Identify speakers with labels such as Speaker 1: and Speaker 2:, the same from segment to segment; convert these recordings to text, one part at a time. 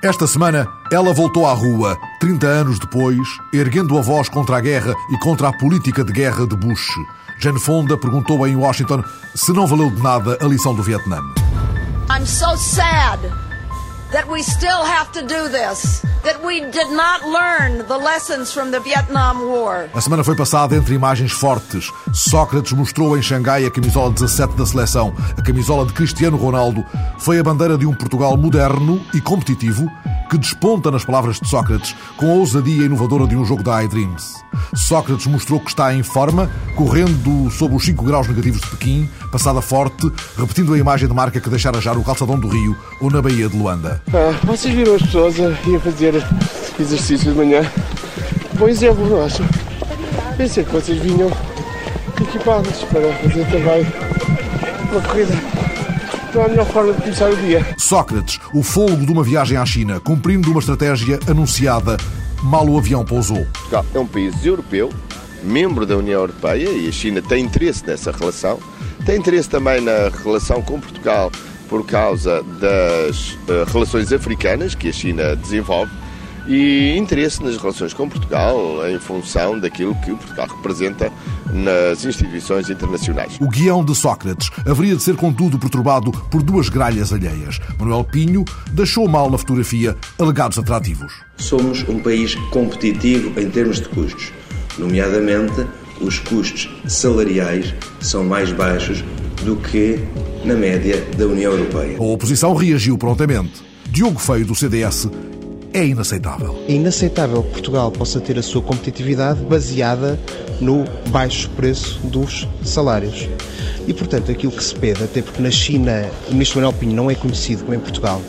Speaker 1: Esta semana, ela voltou à rua, 30 anos depois, erguendo a voz contra a guerra e contra a política de guerra de Bush. Jane Fonda perguntou em Washington se não valeu de nada a lição do Vietnã.
Speaker 2: I'm so sad that we still have to do this, that we did not learn the lessons from the Vietnam War.
Speaker 1: A semana foi passada entre imagens fortes. Sócrates mostrou em Xangai a camisola 17 da seleção. A camisola de Cristiano Ronaldo foi a bandeira de um Portugal moderno e competitivo que desponta nas palavras de Sócrates com a ousadia inovadora de um jogo da iDreams. Sócrates mostrou que está em forma, correndo sob os 5 graus negativos de Pequim, passada forte, repetindo a imagem de marca que deixara já no calçadão do Rio ou na Baía de Luanda.
Speaker 3: Ah, vocês viram as pessoas a ir fazer exercício de manhã? Bom exemplo, não acham? Pensei que vocês vinham equipados para fazer também uma corrida. Não é a melhor forma de começar o dia.
Speaker 1: Sócrates, o fôlego de uma viagem à China, cumprindo uma estratégia anunciada, mal o avião pousou.
Speaker 4: Portugal é um país europeu, membro da União Europeia, e a China tem interesse nessa relação. Tem interesse também na relação com Portugal por causa das uh, relações africanas que a China desenvolve e interesse nas relações com Portugal em função daquilo que Portugal representa nas instituições internacionais.
Speaker 1: O guião de Sócrates haveria de ser, contudo, perturbado por duas gralhas alheias. Manuel Pinho deixou mal na fotografia alegados atrativos.
Speaker 5: Somos um país competitivo em termos de custos, nomeadamente os custos salariais são mais baixos do que na média da União Europeia.
Speaker 1: A oposição reagiu prontamente. Diogo Feio, do CDS, é inaceitável.
Speaker 6: É inaceitável que Portugal possa ter a sua competitividade baseada no baixo preço dos salários. E, portanto, aquilo que se pede, até porque na China o ministro Manuel Pinho não é conhecido como em Portugal,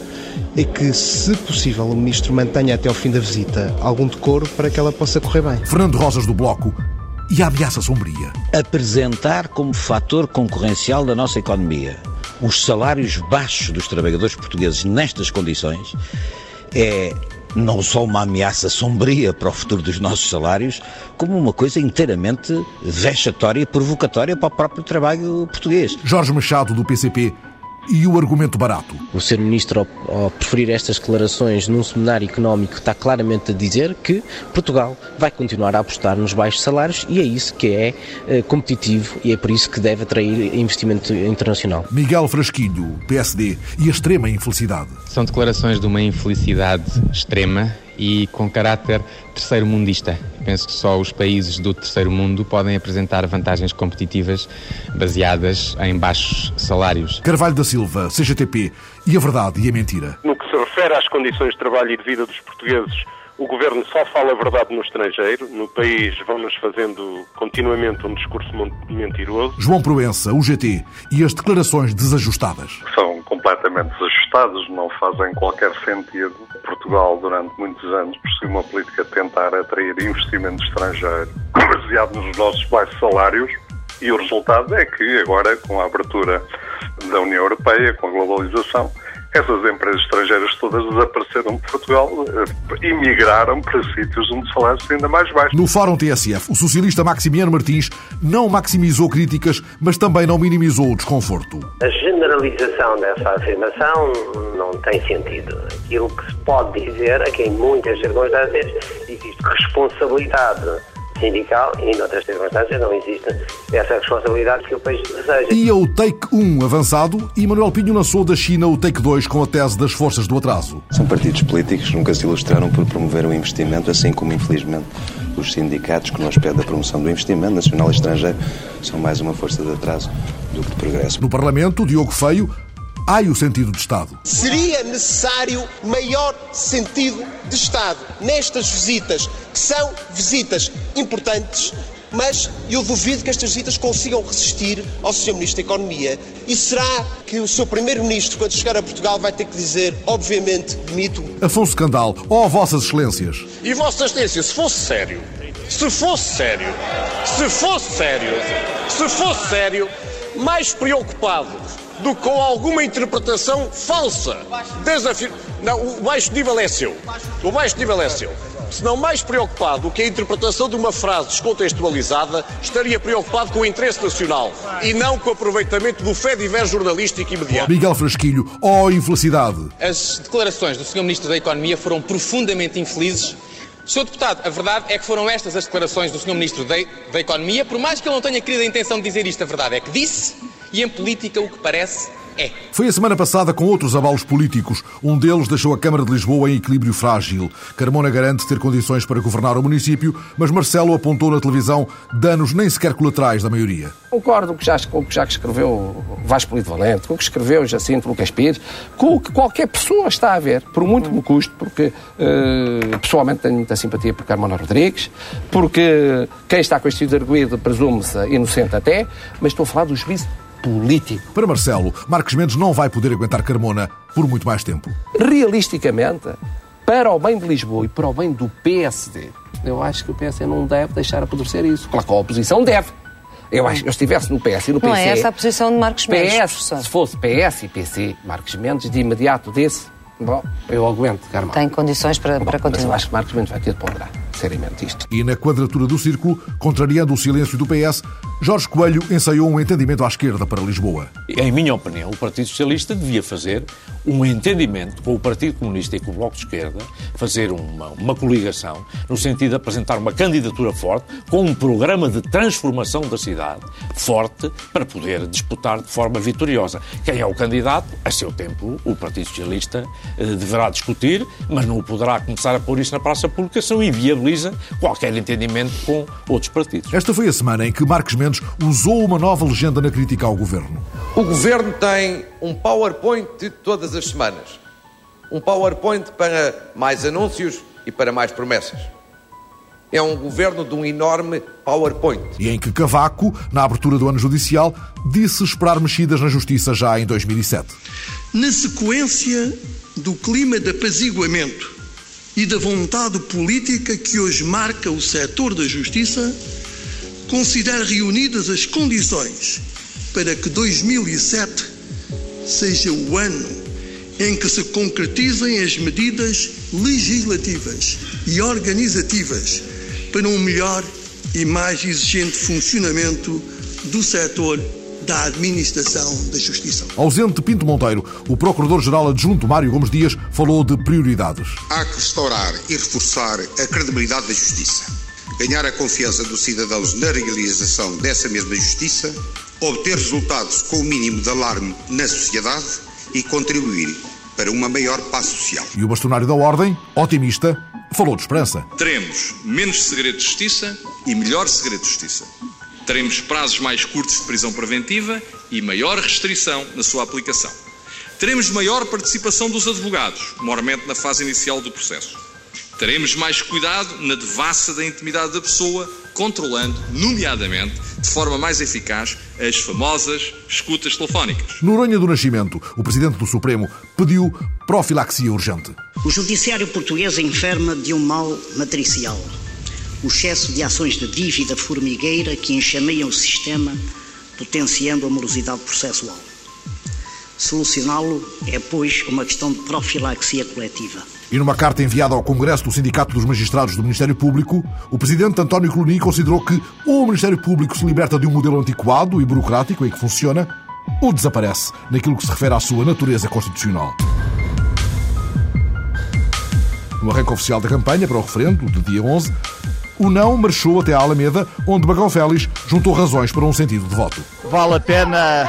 Speaker 6: é que, se possível, o ministro mantenha até ao fim da visita algum decoro para que ela possa correr bem.
Speaker 1: Fernando Rosas, do Bloco, e a ameaça sombria.
Speaker 7: Apresentar como fator concorrencial da nossa economia os salários baixos dos trabalhadores portugueses nestas condições é não só uma ameaça sombria para o futuro dos nossos salários, como uma coisa inteiramente vexatória e provocatória para o próprio trabalho português.
Speaker 1: Jorge Machado, do PCP, e o argumento barato.
Speaker 8: O Sr. Ministro, ao, ao, preferir estas declarações num seminário económico, está claramente a dizer que Portugal vai continuar a apostar nos baixos salários e é isso que é eh, competitivo e é por isso que deve atrair investimento internacional.
Speaker 1: Miguel Frasquinho, PSD, e a extrema infelicidade.
Speaker 9: São declarações de uma infelicidade extrema e com caráter terceiro-mundista. Penso que só os países do terceiro mundo podem apresentar vantagens competitivas baseadas em baixos salários.
Speaker 1: Carvalho da Silva, CGTP, e a verdade e a mentira.
Speaker 10: No que se refere às condições de trabalho e de vida dos portugueses, o governo só fala a verdade no estrangeiro. No país vão-nos fazendo continuamente um discurso mentiroso.
Speaker 1: João Proença, UGT, e as declarações desajustadas.
Speaker 11: São completamente desajustadas, não fazem qualquer sentido. Portugal, durante muitos anos, perseguiu uma política de tentar atrair investimento estrangeiro baseado nos nossos baixos salários. E o resultado é que agora, com a abertura da União Europeia, com a globalização, essas empresas estrangeiras todas desapareceram de Portugal e migraram para sítios onde salários ainda mais baixos.
Speaker 1: No Fórum TSF, o socialista Maximiano Martins não maximizou críticas, mas também não minimizou o desconforto.
Speaker 12: A generalização dessa afirmação não tem sentido. Aquilo que se pode dizer é que em muitas circunstâncias existe responsabilidade sindical e, noutras circunstâncias, não existe essa responsabilidade que o país deseja.
Speaker 1: E o Take 1 avançado e Manuel Pinho lançou da China o Take 2 com a tese das forças do atraso.
Speaker 5: São partidos políticos que nunca se ilustraram por promover o investimento, assim como, infelizmente, os sindicatos que nos pedem a promoção do investimento nacional e estrangeiro são mais uma força de atraso do que de progresso.
Speaker 1: No Parlamento, Diogo Feio Ai o sentido de Estado.
Speaker 13: Seria necessário maior sentido de Estado nestas visitas, são visitas importantes mas eu duvido que estas visitas consigam resistir ao Sr. Ministro da Economia. E será que o Sr. Primeiro-Ministro, quando chegar a Portugal, vai ter que dizer, obviamente, demito?
Speaker 1: Afonso Candal, ó oh, Vossas Excelências.
Speaker 14: E Vossa Excelência, se fosse sério, se fosse sério, se fosse sério, se fosse sério, mais preocupado do que com alguma interpretação falsa, desafio. Não, o baixo nível é seu. O baixo nível é seu. Se não mais preocupado do que a interpretação de uma frase descontextualizada, estaria preocupado com o interesse nacional e não com o aproveitamento do fé diver jornalístico imediato.
Speaker 1: Miguel Frasquilho, ó oh, infelicidade.
Speaker 9: As declarações do Sr. Ministro da Economia foram profundamente infelizes Sr. Deputado, a verdade é que foram estas as declarações do Sr. Ministro da, da Economia, por mais que ele não tenha querido a intenção de dizer isto, a verdade é que disse, e em política o que parece.
Speaker 1: Foi a semana passada com outros abalos políticos. Um deles deixou a Câmara de Lisboa em equilíbrio frágil. Carmona garante ter condições para governar o município, mas Marcelo apontou na televisão danos nem sequer colaterais da maioria.
Speaker 15: Concordo com o que já escreveu Vasco Polito Valente, com o que escreveu Jacinto Lucas Pires, com o que qualquer pessoa está a ver, por muito que me custe, porque uh, pessoalmente tenho muita simpatia por Carmona Rodrigues, porque quem está com este arguído presume-se inocente até, mas estou a falar do juízo político.
Speaker 1: Para Marcelo, Marcos Mendes não vai poder aguentar Carmona por muito mais tempo.
Speaker 15: Realisticamente, para o bem de Lisboa e para o bem do PSD, eu acho que o PSD não deve deixar apodrecer isso. Claro que a oposição deve. Eu acho que eu estivesse no PS e no PC...
Speaker 16: Não é essa a posição de Marcos Mendes,
Speaker 15: PS, professor. Se fosse PS e PC, Marcos Mendes, de imediato desse, bom, eu aguento, Carmona.
Speaker 16: Tem condições para,
Speaker 15: bom,
Speaker 16: para continuar. Mas
Speaker 15: eu acho que Marcos Mendes vai ter de ponderar seriamente isto.
Speaker 1: E na quadratura do círculo, contrariando o silêncio do PS, Jorge Coelho ensaiou um entendimento à esquerda para Lisboa.
Speaker 17: Em minha opinião, o Partido Socialista devia fazer um entendimento com o Partido Comunista e com o Bloco de Esquerda, fazer uma, uma coligação, no sentido de apresentar uma candidatura forte, com um programa de transformação da cidade forte, para poder disputar de forma vitoriosa. Quem é o candidato, a seu tempo, o Partido Socialista eh, deverá discutir, mas não poderá começar a pôr isso na praça pública se não inviabiliza qualquer entendimento com outros partidos.
Speaker 1: Esta foi a semana em que Marcos Mendes usou uma nova legenda na crítica ao governo.
Speaker 18: O governo tem um PowerPoint de todas as semanas. Um PowerPoint para mais anúncios e para mais promessas. É um governo de um enorme PowerPoint.
Speaker 1: E em que Cavaco, na abertura do ano judicial, disse esperar mexidas na justiça já em 2007.
Speaker 19: Na sequência do clima de apaziguamento e da vontade política que hoje marca o setor da justiça, considero reunidas as condições para que 2007 seja o ano em que se concretizem as medidas legislativas e organizativas para um melhor e mais exigente funcionamento do setor da administração da justiça.
Speaker 1: Ausente Pinto Monteiro, o Procurador-Geral Adjunto Mário Gomes Dias falou de prioridades.
Speaker 20: Há que restaurar e reforçar a credibilidade da justiça, ganhar a confiança dos cidadãos na realização dessa mesma justiça, obter resultados com o mínimo de alarme na sociedade e contribuir para uma maior paz social.
Speaker 1: E o bastonário da Ordem, otimista, falou de esperança.
Speaker 21: Teremos menos segredo de justiça e melhor segredo de justiça teremos prazos mais curtos de prisão preventiva e maior restrição na sua aplicação. Teremos maior participação dos advogados, mormente na fase inicial do processo. Teremos mais cuidado na devassa da intimidade da pessoa, controlando, nomeadamente, de forma mais eficaz, as famosas escutas telefónicas.
Speaker 1: Noronha do Nascimento, o Presidente do Supremo, pediu profilaxia urgente.
Speaker 22: O Judiciário português enferma de um mal matricial o excesso de ações de dívida formigueira que enxameiam o sistema, potenciando a morosidade processual. Solucioná-lo é, pois, uma questão de profilaxia coletiva.
Speaker 1: E numa carta enviada ao Congresso do Sindicato dos Magistrados do Ministério Público, o presidente António Coloni considerou que ou o Ministério Público se liberta de um modelo antiquado e burocrático em que funciona, ou desaparece naquilo que se refere à sua natureza constitucional. No arranque oficial da campanha para o referendo, de dia 11, o não marchou até à Alameda, onde Bagão Félix juntou razões para um sentido de voto.
Speaker 23: Vale a pena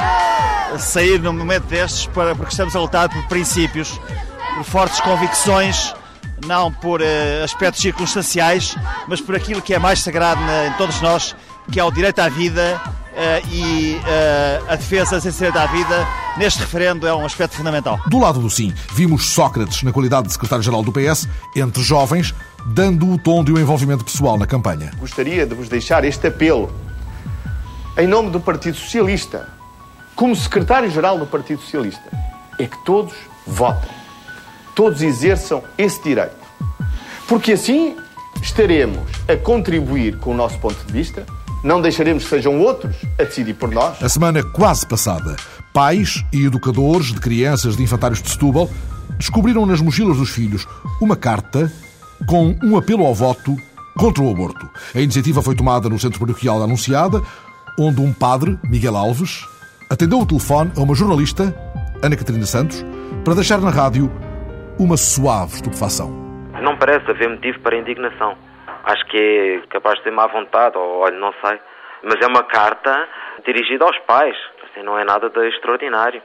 Speaker 23: sair num momento destes para, porque estamos a lutar por princípios, por fortes convicções, não por uh, aspectos circunstanciais, mas por aquilo que é mais sagrado na, em todos nós, que é o direito à vida uh, e uh, a defesa da sinceridade da vida, neste referendo é um aspecto fundamental.
Speaker 1: Do lado do sim, vimos Sócrates na qualidade de secretário-geral do PS, entre jovens, dando o tom de um envolvimento pessoal na campanha.
Speaker 24: Gostaria de vos deixar este apelo em nome do Partido Socialista, como secretário-geral do Partido Socialista, é que todos votem, todos exerçam esse direito. Porque assim estaremos a contribuir com o nosso ponto de vista, não deixaremos que sejam outros a decidir por nós.
Speaker 1: A semana quase passada, pais e educadores de crianças de infantários de Setúbal descobriram nas mochilas dos filhos uma carta com um apelo ao voto contra o aborto. A iniciativa foi tomada no centro paroquial da Anunciada, onde um padre, Miguel Alves, atendeu o telefone a uma jornalista, Ana Catarina Santos, para deixar na rádio uma suave estupefação.
Speaker 25: Não parece haver motivo para indignação. Acho que é capaz de ter má vontade, ou olha, não sei. Mas é uma carta dirigida aos pais. Assim, não é nada de extraordinário.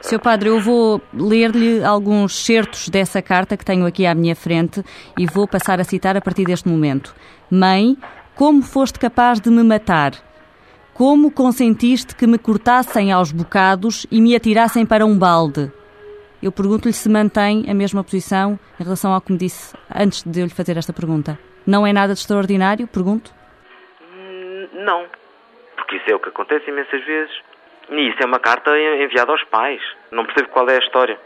Speaker 26: Seu Padre, eu vou ler-lhe alguns certos dessa carta que tenho aqui à minha frente e vou passar a citar a partir deste momento. Mãe, como foste capaz de me matar? Como consentiste que me cortassem aos bocados e me atirassem para um balde? Eu pergunto-lhe se mantém a mesma posição em relação ao que me disse antes de eu lhe fazer esta pergunta. Não é nada de extraordinário? Pergunto.
Speaker 25: Não, porque isso é o que acontece imensas vezes. E isso é uma carta enviada aos pais. Não percebo qual é a história.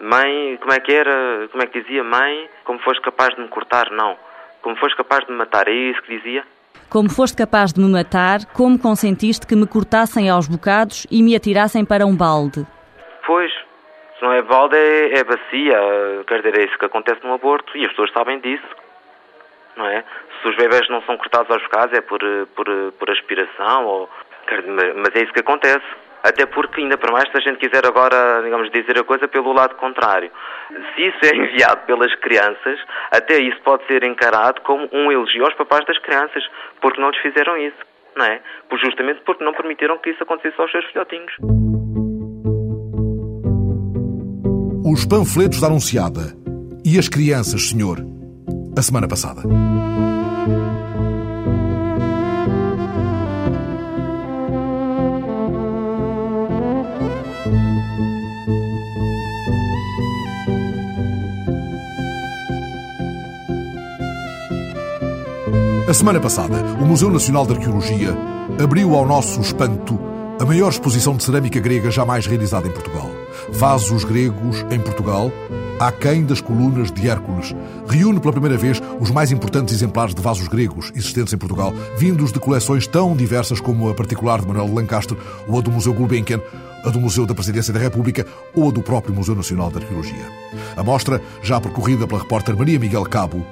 Speaker 25: Mãe, como é que era? Como é que dizia? Mãe, como foste capaz de me cortar? Não. Como foste capaz de me matar? É isso que dizia?
Speaker 26: Como foste capaz de me matar, como consentiste que me cortassem aos bocados e me atirassem para um balde?
Speaker 25: Pois, se não é balde, é, é bacia. Quer dizer, é isso que acontece no aborto e as pessoas sabem disso. Não é? Se os bebés não são cortados aos bocados é por, por, por aspiração ou mas é isso que acontece. Até porque, ainda para mais, se a gente quiser agora, digamos, dizer a coisa pelo lado contrário. Se isso é enviado pelas crianças, até isso pode ser encarado como um elogio aos papais das crianças, porque não lhes fizeram isso, não é? Justamente porque não permitiram que isso acontecesse aos seus filhotinhos.
Speaker 1: Os panfletos da Anunciada e as crianças, senhor, a semana passada. A semana passada, o Museu Nacional de Arqueologia abriu ao nosso espanto a maior exposição de cerâmica grega jamais realizada em Portugal. Vasos gregos em Portugal, aquém das colunas de Hércules. Reúne pela primeira vez os mais importantes exemplares de vasos gregos existentes em Portugal, vindos de coleções tão diversas como a particular de Manuel de Lancaster ou a do Museu Gulbenkian, a do Museu da Presidência da República ou a do próprio Museu Nacional de Arqueologia. A mostra, já percorrida pela repórter Maria Miguel Cabo,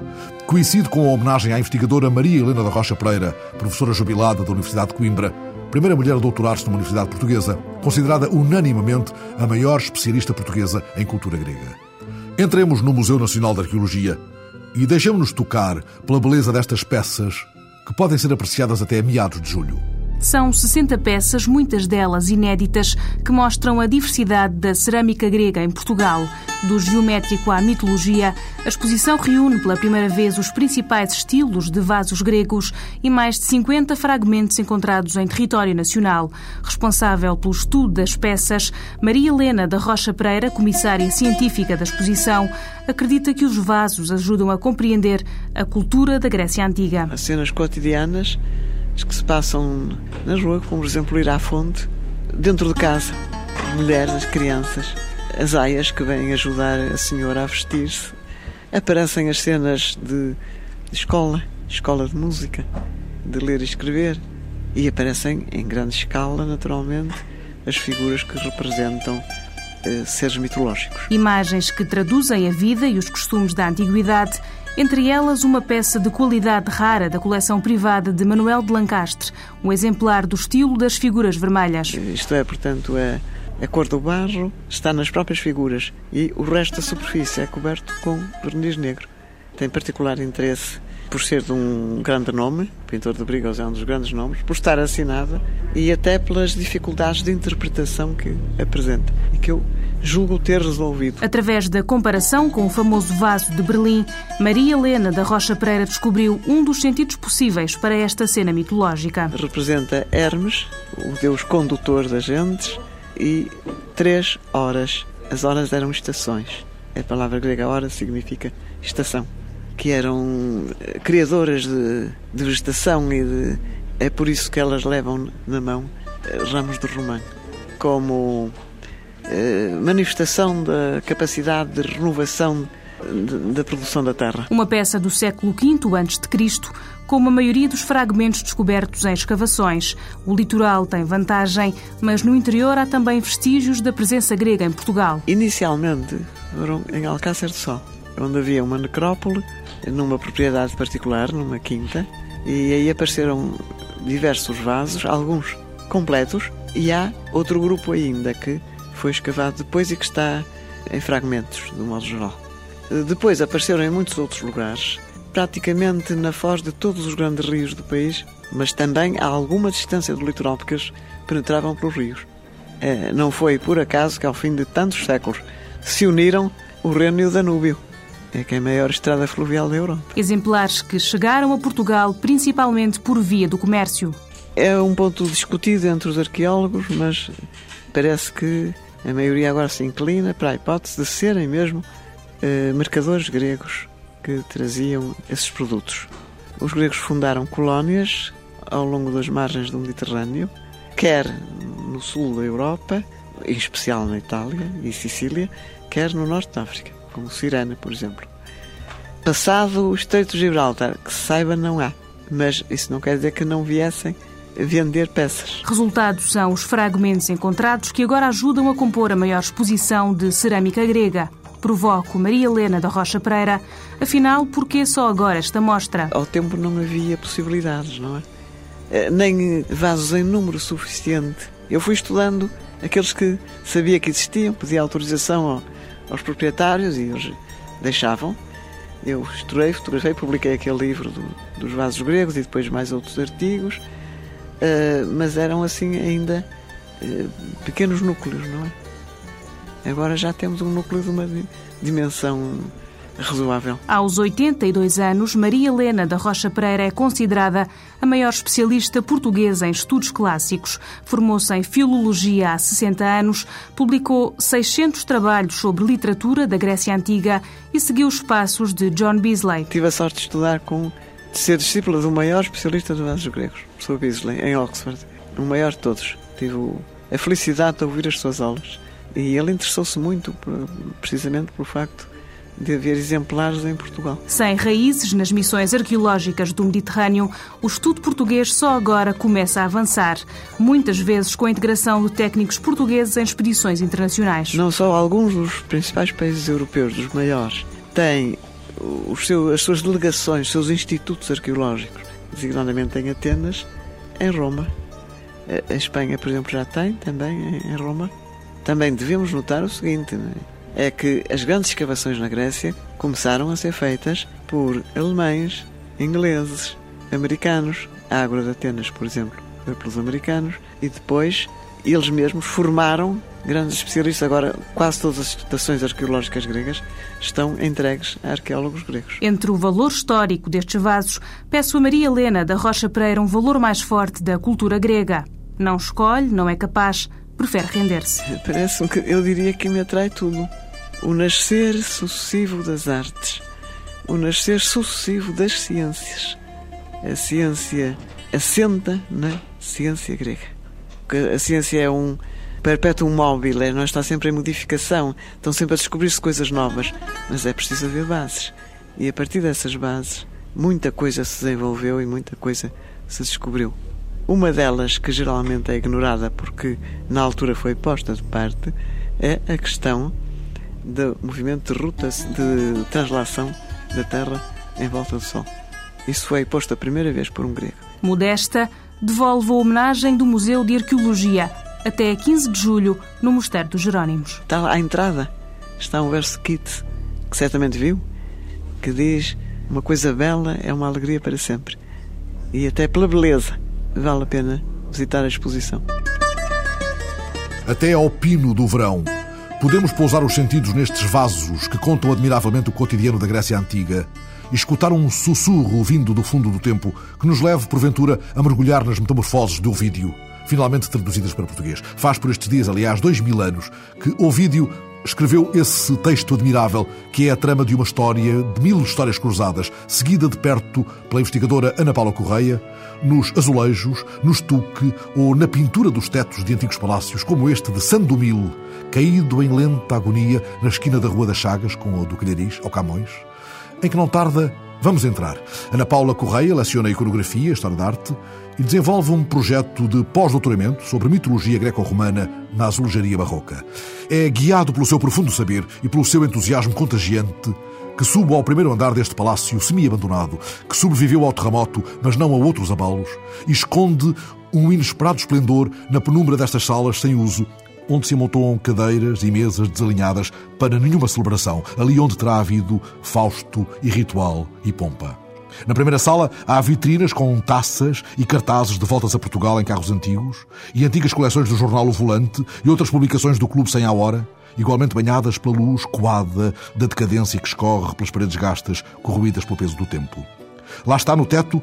Speaker 1: coincide com a homenagem à investigadora Maria Helena da Rocha Pereira, professora jubilada da Universidade de Coimbra, primeira mulher a doutorar-se numa universidade portuguesa, considerada unanimamente a maior especialista portuguesa em cultura grega. Entremos no Museu Nacional de Arqueologia e deixemos-nos tocar pela beleza destas peças que podem ser apreciadas até meados de julho.
Speaker 27: São 60 peças, muitas delas inéditas, que mostram a diversidade da cerâmica grega em Portugal. Do geométrico à mitologia, a exposição reúne pela primeira vez os principais estilos de vasos gregos e mais de 50 fragmentos encontrados em território nacional. Responsável pelo estudo das peças, Maria Helena da Rocha Pereira, comissária científica da exposição, acredita que os vasos ajudam a compreender a cultura da Grécia Antiga.
Speaker 28: As cenas cotidianas que se passam na rua, como por exemplo ir à fonte, dentro de casa, mulheres, as crianças, as aias que vêm ajudar a senhora a vestir-se. Aparecem as cenas de, de escola, escola de música, de ler e escrever. E aparecem em grande escala, naturalmente, as figuras que representam eh, seres mitológicos.
Speaker 27: Imagens que traduzem a vida e os costumes da antiguidade entre elas uma peça de qualidade rara da coleção privada de Manuel de Lancastre, um exemplar do estilo das figuras vermelhas.
Speaker 28: Isto é, portanto, é a cor do barro está nas próprias figuras e o resto da superfície é coberto com verniz negro. Tem particular interesse por ser de um grande nome, pintor de Brigos é um dos grandes nomes, por estar assinada e até pelas dificuldades de interpretação que apresenta e que eu julgo ter resolvido.
Speaker 27: Através da comparação com o famoso vaso de Berlim, Maria Helena da Rocha Pereira descobriu um dos sentidos possíveis para esta cena mitológica.
Speaker 28: Representa Hermes, o deus condutor das gentes, e três horas. As horas eram estações. A palavra grega hora significa estação. Que eram eh, criadoras de, de vegetação e de, é por isso que elas levam na mão eh, ramos de romã como eh, manifestação da capacidade de renovação da produção da terra.
Speaker 27: Uma peça do século V a.C., como a maioria dos fragmentos descobertos em escavações. O litoral tem vantagem, mas no interior há também vestígios da presença grega em Portugal.
Speaker 28: Inicialmente foram em Alcácer de Sol, onde havia uma necrópole numa propriedade particular, numa quinta, e aí apareceram diversos vasos, alguns completos, e há outro grupo ainda que foi escavado depois e que está em fragmentos, do modo geral. Depois apareceram em muitos outros lugares, praticamente na foz de todos os grandes rios do país, mas também a alguma distância do litoral, porque eles penetravam pelos rios. É, não foi por acaso que, ao fim de tantos séculos, se uniram o Reno e o Danúbio. É que é a maior estrada fluvial da Europa.
Speaker 27: Exemplares que chegaram a Portugal principalmente por via do comércio.
Speaker 28: É um ponto discutido entre os arqueólogos, mas parece que a maioria agora se inclina para a hipótese de serem mesmo eh, mercadores gregos que traziam esses produtos. Os gregos fundaram colónias ao longo das margens do Mediterrâneo, quer no sul da Europa, em especial na Itália e Sicília, quer no norte da África, como Cirene, por exemplo. Passado o Estreito de Gibraltar, que se saiba, não há, mas isso não quer dizer que não viessem vender peças.
Speaker 27: Resultados são os fragmentos encontrados que agora ajudam a compor a maior exposição de cerâmica grega. Provoco Maria Helena da Rocha Pereira. Afinal, por que só agora esta mostra?
Speaker 28: Ao tempo não havia possibilidades, não é? Eh, nem vasos em número suficiente. Eu fui estudando aqueles que sabia que existiam, pedia autorização aos proprietários e eles deixavam. Eu estudei, fotografei, publiquei aquele livro do, dos vasos gregos e depois mais outros artigos, uh, mas eram assim ainda uh, pequenos núcleos, não é? Agora já temos um núcleo de uma dimensão razoável.
Speaker 27: Aos 82 anos, Maria Helena da Rocha Pereira é considerada a maior especialista portuguesa em estudos clássicos. Formou-se em Filologia há 60 anos, publicou 600 trabalhos sobre literatura da Grécia Antiga e seguiu os passos de John Beasley.
Speaker 28: Tive a sorte de estudar com, de ser discípula do maior especialista de vasos gregos, professor Beasley, em Oxford. O maior de todos. Tive a felicidade de ouvir as suas aulas. E ele interessou-se muito, precisamente pelo facto de haver exemplares em Portugal.
Speaker 27: Sem raízes nas missões arqueológicas do Mediterrâneo, o estudo português só agora começa a avançar, muitas vezes com a integração de técnicos portugueses em expedições internacionais.
Speaker 28: Não só alguns dos principais países europeus, dos maiores, têm os seus, as suas delegações, os seus institutos arqueológicos, designadamente em Atenas, em Roma. A Espanha, por exemplo, já tem também em Roma. Também devemos notar o seguinte: é? É que as grandes escavações na Grécia começaram a ser feitas por alemães, ingleses, americanos. A Ágora de Atenas, por exemplo, foi pelos americanos e depois eles mesmos formaram grandes especialistas. Agora, quase todas as estações arqueológicas gregas estão entregues a arqueólogos gregos.
Speaker 27: Entre o valor histórico destes vasos, peço a Maria Helena da Rocha Pereira um valor mais forte da cultura grega. Não escolhe, não é capaz, prefere render-se.
Speaker 28: Parece-me que eu diria que me atrai tudo. O nascer sucessivo das artes, o nascer sucessivo das ciências. A ciência assenta na ciência grega. A ciência é um perpétuo móvel, é, não está sempre em modificação, estão sempre a descobrir-se coisas novas, mas é preciso haver bases. E a partir dessas bases, muita coisa se desenvolveu e muita coisa se descobriu. Uma delas, que geralmente é ignorada porque na altura foi posta de parte, é a questão do movimento de rutas de translação da Terra em volta do Sol. Isso foi posto a primeira vez por um grego.
Speaker 27: Modesta devolve a homenagem do Museu de Arqueologia até 15 de julho no Mosteiro dos Jerónimos.
Speaker 28: Está lá à entrada, está um verso kit que certamente viu, que diz uma coisa bela é uma alegria para sempre. E até pela beleza vale a pena visitar a exposição.
Speaker 1: Até ao pino do verão. Podemos pousar os sentidos nestes vasos que contam admiravelmente o cotidiano da Grécia Antiga e escutar um sussurro vindo do fundo do tempo que nos leve, porventura, a mergulhar nas metamorfoses de Ovídio, finalmente traduzidas para português. Faz por estes dias, aliás, dois mil anos, que Ovídio escreveu esse texto admirável que é a trama de uma história de mil histórias cruzadas, seguida de perto pela investigadora Ana Paula Correia, nos azulejos, no estuque ou na pintura dos tetos de antigos palácios, como este de Sandomil, caído em lenta agonia na esquina da Rua das Chagas, com o do Calhariz, ao Camões, em que não tarda Vamos entrar. Ana Paula Correia leciona iconografia, história da arte e desenvolve um projeto de pós-doutoramento sobre mitologia greco-romana na azulejaria barroca. É guiado pelo seu profundo saber e pelo seu entusiasmo contagiante que subo ao primeiro andar deste palácio semi-abandonado, que sobreviveu ao terremoto, mas não a outros abalos, e esconde um inesperado esplendor na penumbra destas salas sem uso, onde se amontoam cadeiras e mesas desalinhadas para nenhuma celebração, ali onde terá havido Fausto e ritual e pompa. Na primeira sala há vitrinas com taças e cartazes de voltas a Portugal em carros antigos e antigas coleções do jornal O Volante e outras publicações do Clube Sem a Hora, igualmente banhadas pela luz coada da decadência que escorre pelas paredes gastas, corroídas pelo peso do tempo. Lá está no teto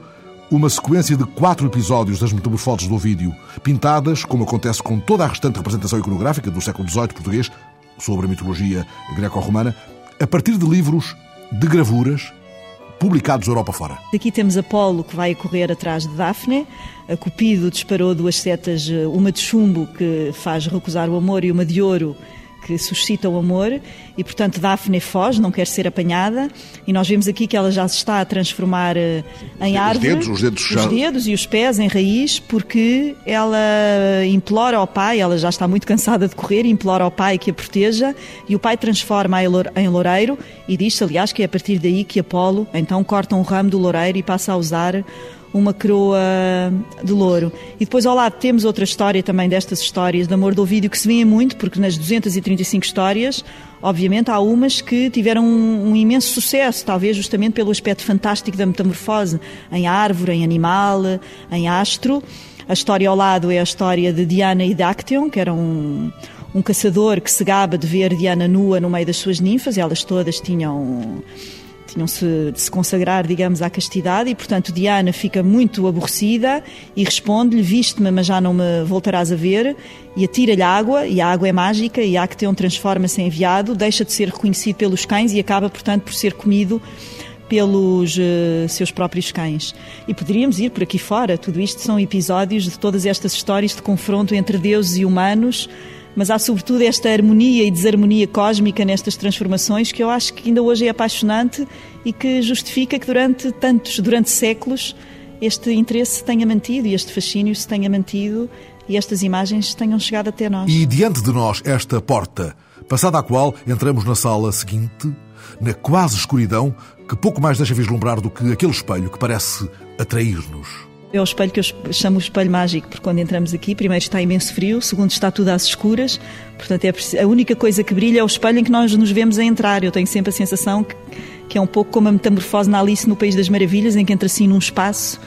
Speaker 1: uma sequência de quatro episódios das metamorfoses do Ovídio, pintadas, como acontece com toda a restante representação iconográfica do século XVIII português, sobre a mitologia greco-romana, a partir de livros de gravuras publicados Europa fora.
Speaker 29: Aqui temos Apolo que vai correr atrás de Daphne. A Cupido disparou duas setas, uma de chumbo que faz recusar o amor e uma de ouro que suscita o amor e, portanto, Daphne foge, não quer ser apanhada. E nós vemos aqui que ela já se está a transformar eh, em árvore.
Speaker 1: Os dedos, os dedos,
Speaker 29: os dedos e os pés em raiz, porque ela implora ao pai, ela já está muito cansada de correr, implora ao pai que a proteja e o pai transforma-a em loureiro e diz, aliás, que é a partir daí que Apolo então corta um ramo do loureiro e passa a usar uma coroa de louro. E depois ao lado temos outra história também destas histórias de amor do Ovídio que se vêem muito, porque nas 235 histórias, obviamente, há umas que tiveram um, um imenso sucesso, talvez justamente pelo aspecto fantástico da metamorfose em árvore, em animal, em astro. A história ao lado é a história de Diana e Dactyon, que eram um, um caçador que se gaba de ver Diana nua no meio das suas ninfas, elas todas tinham tinham-se de se consagrar, digamos, à castidade e, portanto, Diana fica muito aborrecida e responde-lhe: Viste-me, mas já não me voltarás a ver. E atira-lhe água, e a água é mágica, e Acteon transforma-se enviado, deixa de ser reconhecido pelos cães e acaba, portanto, por ser comido pelos uh, seus próprios cães. E poderíamos ir por aqui fora, tudo isto são episódios de todas estas histórias de confronto entre deuses e humanos mas há sobretudo esta harmonia e desarmonia cósmica nestas transformações que eu acho que ainda hoje é apaixonante e que justifica que durante tantos, durante séculos, este interesse se tenha mantido e este fascínio se tenha mantido e estas imagens tenham chegado até nós.
Speaker 1: E diante de nós esta porta, passada a qual entramos na sala seguinte, na quase escuridão, que pouco mais deixa vislumbrar do que aquele espelho que parece atrair-nos.
Speaker 29: É o espelho que eu chamo o espelho mágico, porque quando entramos aqui, primeiro está imenso frio, segundo está tudo às escuras, portanto é a única coisa que brilha é o espelho em que nós nos vemos a entrar. Eu tenho sempre a sensação que, que é um pouco como a metamorfose na Alice no País das Maravilhas, em que entra assim num espaço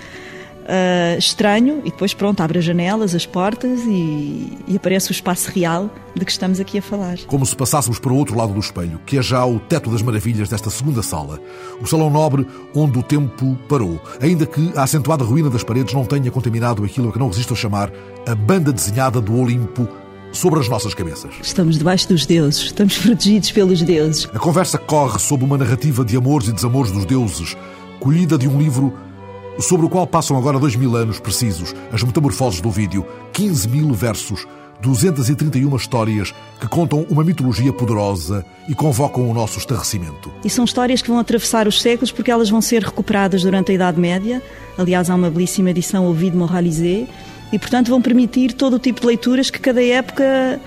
Speaker 29: uh, estranho e depois, pronto, abre as janelas, as portas e, e, aparece o espaço real de que estamos aqui a falar.
Speaker 1: Como se passássemos para o outro lado do espelho, que é já o teto das maravilhas desta segunda sala, o salão nobre onde o tempo parou, ainda que a acentuada ruína das paredes não tenha contaminado aquilo que não resisto a chamar a banda desenhada do Olimpo sobre as nossas cabeças.
Speaker 29: Estamos debaixo dos deuses, estamos protegidos pelos deuses.
Speaker 1: A conversa corre sob uma narrativa de amores e desamores dos deuses, colhida de um livro sobre o qual passam agora dois mil anos precisos as metamorfoses do vídeo, 15 mil versos, 231 histórias que contam uma mitologia poderosa e convocam o nosso estarrecimento.
Speaker 29: E são histórias que vão atravessar os séculos porque elas vão ser recuperadas durante a Idade Média. Aliás, há uma belíssima edição Ovid Moralisé e, portanto, vão permitir todo o tipo de leituras que cada época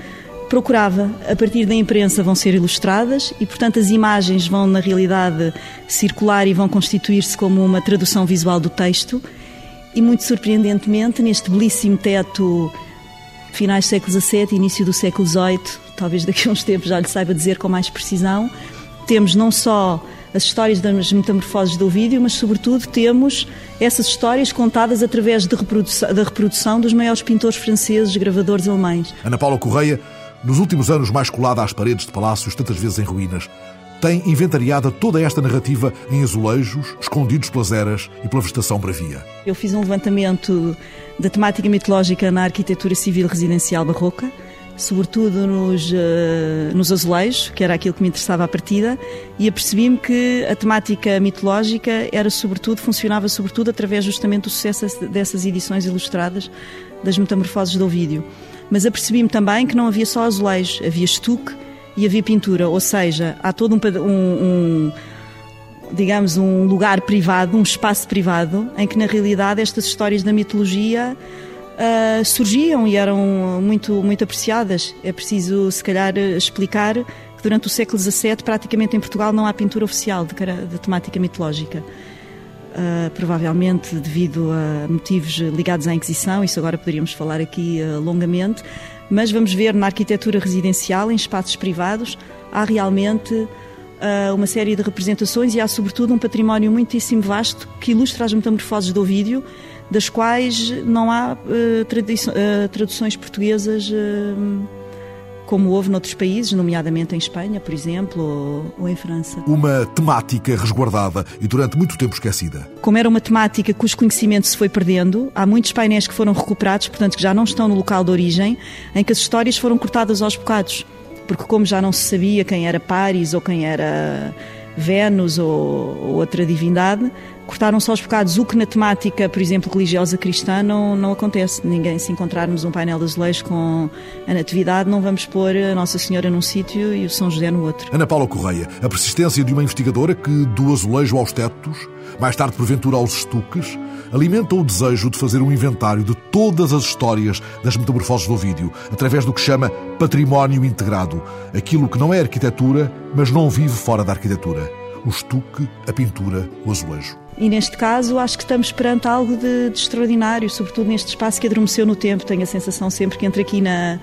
Speaker 29: procurava. A partir da imprensa vão ser ilustradas e, portanto, as imagens vão, na realidade, circular e vão constituir-se como uma tradução visual do texto. E, muito surpreendentemente, neste belíssimo teto, finais do século XVII, início do século XVIII, talvez daqui a uns tempos já lhe saiba dizer com mais precisão, temos não só as histórias das metamorfoses do vídeo, mas sobretudo temos essas histórias contadas através reprodução, da reprodução dos maiores pintores franceses, gravadores alemães.
Speaker 1: Ana Paula Correia nos últimos anos mais colada às paredes de palácios, tantas vezes em ruínas, tem inventariada toda esta narrativa em azulejos, escondidos pelas eras e pela vegetação bravia.
Speaker 29: Eu fiz um levantamento da temática mitológica na arquitetura civil residencial barroca, sobretudo nos, uh, nos azulejos, que era aquilo que me interessava à partida, e apercebi-me que a temática mitológica era sobretudo, funcionava sobretudo através justamente do sucesso dessas edições ilustradas das Metamorfoses de Ovídio. Mas apercebi-me também que não havia só azulejos, havia estuque e havia pintura, ou seja, há todo um, um, digamos, um lugar privado, um espaço privado, em que na realidade estas histórias da mitologia uh, surgiam e eram muito, muito apreciadas. É preciso, se calhar, explicar que durante o século XVII, praticamente em Portugal, não há pintura oficial de, de temática mitológica. Uh, provavelmente devido a motivos ligados à Inquisição, isso agora poderíamos falar aqui uh, longamente, mas vamos ver na arquitetura residencial, em espaços privados, há realmente uh, uma série de representações e há, sobretudo, um património muitíssimo vasto que ilustra as metamorfoses do Ovídio, das quais não há traduções portuguesas como houve noutros países, nomeadamente em Espanha, por exemplo, ou, ou, em França.
Speaker 1: Uma temática resguardada e durante muito tempo esquecida.
Speaker 29: Como era uma temática cujo conhecimento se foi perdendo, há muitos painéis que foram recuperados, portanto que já não estão no local de origem, em que as histórias foram cortadas aos bocados porque como já não se sabia quem era Paris ou quem era Vênus ou, ou outra divindade, cortaram só os bocados, o que na temática, por exemplo, religiosa cristã não, não acontece. Ninguém, se encontrarmos um painel de azulejos com a natividade, não vamos pôr a Nossa Senhora num sítio e o São José no outro.
Speaker 1: Ana Paula Correia, a persistência de uma investigadora que do azulejo aos tetos, mais tarde porventura aos estuques, alimenta o desejo de fazer um inventário de todas as histórias das metamorfoses do Ovídio, através do que chama património integrado, aquilo que não é arquitetura, mas não vive fora da arquitetura. O estuque, a pintura, o azulejo.
Speaker 29: E neste caso, acho que estamos perante algo de, de extraordinário, sobretudo neste espaço que adormeceu no tempo. Tenho a sensação sempre que entro aqui na,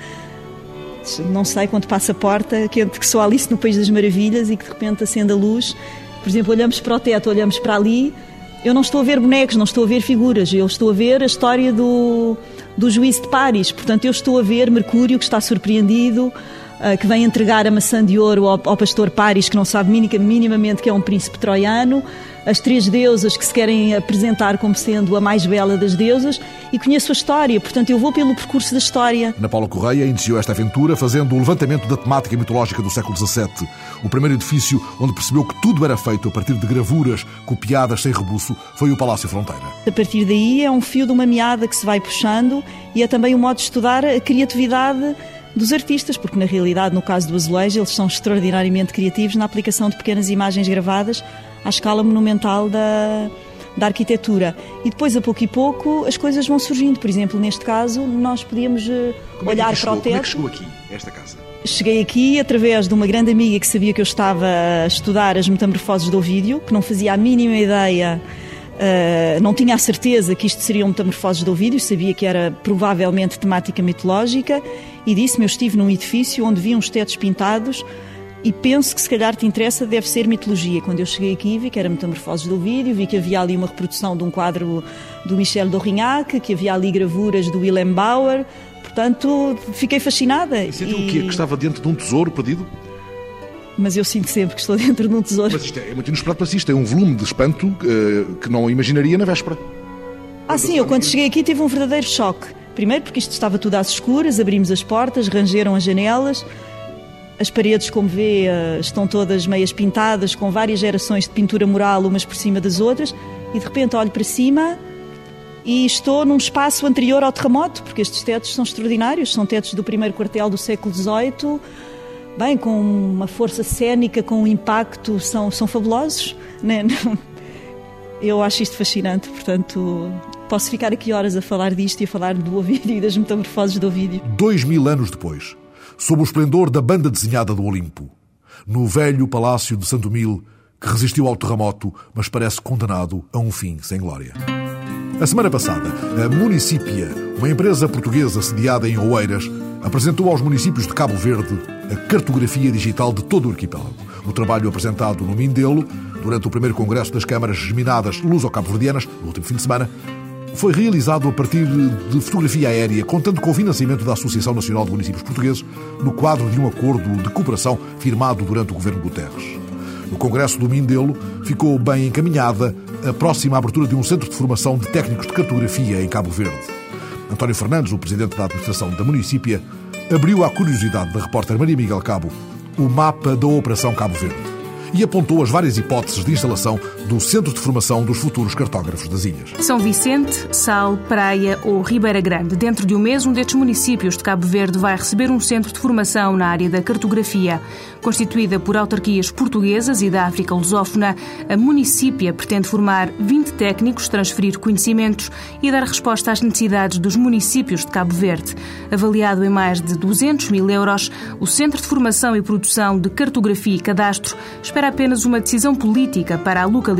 Speaker 29: não sei quando passa a porta, que, que sou Alice no País das Maravilhas e que de repente acende a luz. Por exemplo, olhamos para o teto, olhamos para ali eu não estou a ver bonecos, não estou a ver figuras, eu estou a ver a história do, do juízo de Paris. Portanto, eu estou a ver Mercúrio que está surpreendido, uh, que vem entregar a maçã de ouro ao, ao pastor Paris, que não sabe minimamente que é um príncipe troiano as três deusas que se querem apresentar como sendo a mais bela das deusas e conheço a história, portanto eu vou pelo percurso da história.
Speaker 1: Ana Paula Correia iniciou esta aventura fazendo o levantamento da temática mitológica do século XVII. O primeiro edifício onde percebeu que tudo era feito a partir de gravuras copiadas sem rebuço foi o Palácio Fronteira.
Speaker 29: A partir daí é um fio de uma meada que se vai puxando e é também um modo de estudar a criatividade dos artistas, porque na realidade, no caso do azulejo, eles são extraordinariamente criativos na aplicação de pequenas imagens gravadas à escala monumental da, da arquitetura. E depois, a pouco e pouco, as coisas vão surgindo. Por exemplo, neste caso, nós podíamos eh,
Speaker 1: Como
Speaker 29: olhar
Speaker 1: é
Speaker 29: para o teto. Como
Speaker 1: é que chegou aqui, esta casa?
Speaker 29: Cheguei aqui através de uma grande amiga que sabia que eu estava a estudar as metamorfoses do Ovídio, que não fazia a mínima ideia, uh, não tinha a certeza que isto seriam metamorfoses do Ovídio, sabia que era provavelmente temática mitológica, e disse-me: Eu estive num edifício onde vi uns tetos pintados e penso que se calhar te interessa deve ser mitologia. Quando eu cheguei aqui vi que era Metamorfoses do vídeo, vi que havia ali uma reprodução de um quadro do Michel Dorignac, que havia ali gravuras do Willem Bauer, portanto fiquei fascinada.
Speaker 1: E sentiu e... o quê? Que estava dentro de um tesouro perdido?
Speaker 29: Mas eu sinto sempre que estou dentro de um tesouro.
Speaker 1: Mas isto é, é muito inesperado para si, isto é um volume de espanto uh, que não imaginaria na véspera.
Speaker 29: Ah sim, eu quando cheguei aqui tive um verdadeiro choque. Primeiro porque isto estava tudo às escuras, abrimos as portas, rangeram as janelas as paredes, como vê, eh, estão todas meias pintadas, com várias gerações de pintura mural, umas por cima das outras, e de repente olho para cima e estou num espaço anterior ao terremoto, porque estes tetos são extraordinários, são tetos do primeiro quartel do século XVIII, bem, com uma força cênica, com um impacto, são, são fabulosos. Né? Eu acho isto fascinante, portanto, posso ficar aqui horas a falar disto e a falar do Ovídio e das metamorfoses do Ovídio.
Speaker 1: Dois mil anos depois, sob o esplendor da banda desenhada do Olimpo, no velho palácio de Santo Mil, que resistiu ao terremoto, mas parece condenado a um fim sem glória. A semana passada, a Municípia, uma empresa portuguesa sediada em Oeiras, apresentou aos municípios de Cabo Verde a cartografia digital de todo o arquipélago. O trabalho apresentado no Mindelo, durante o primeiro congresso das câmaras geminadas luso-cabo-verdianas, no último fim de semana, foi realizado a partir de fotografia aérea, contando com o financiamento da Associação Nacional de Municípios Portugueses, no quadro de um acordo de cooperação firmado durante o governo Guterres. No Congresso do Mindelo ficou bem encaminhada a próxima abertura de um centro de formação de técnicos de cartografia em Cabo Verde. António Fernandes, o presidente da administração da municípia, abriu à curiosidade da repórter Maria Miguel Cabo o mapa da Operação Cabo Verde e apontou as várias hipóteses de instalação do Centro de Formação dos futuros cartógrafos das ilhas.
Speaker 27: São Vicente, Sal, Praia ou Ribeira Grande. Dentro de um mês, um destes municípios de Cabo Verde vai receber um centro de formação na área da cartografia. Constituída por autarquias portuguesas e da África lusófona, a municípia pretende formar 20 técnicos, transferir conhecimentos e dar resposta às necessidades dos municípios de Cabo Verde. Avaliado em mais de 200 mil euros, o Centro de Formação e Produção de Cartografia e Cadastro espera apenas uma decisão política para a localização.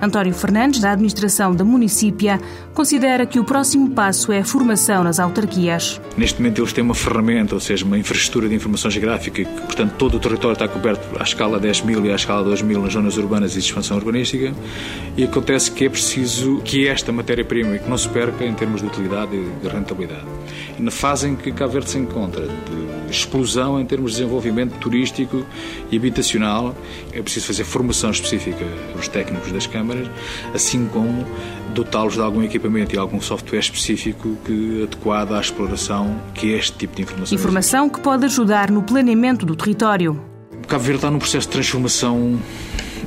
Speaker 27: António Fernandes, da administração da municípia, considera que o próximo passo é a formação nas autarquias.
Speaker 30: Neste momento eles têm uma ferramenta, ou seja, uma infraestrutura de informação geográfica, que, portanto, todo o território está coberto à escala 10 mil e à escala 2 mil nas zonas urbanas e de expansão urbanística, e acontece que é preciso que esta matéria-prima que não se perca em termos de utilidade e de rentabilidade. E na fase em que Cabo Verde se encontra, de explosão em termos de desenvolvimento turístico e habitacional, é preciso fazer formação específica para os técnicos das câmaras, assim como dotá-los de algum equipamento e algum software específico que, adequado à exploração que é este tipo de informação.
Speaker 27: Informação que pode ajudar no planeamento do território.
Speaker 30: Cabo Verde está num processo de transformação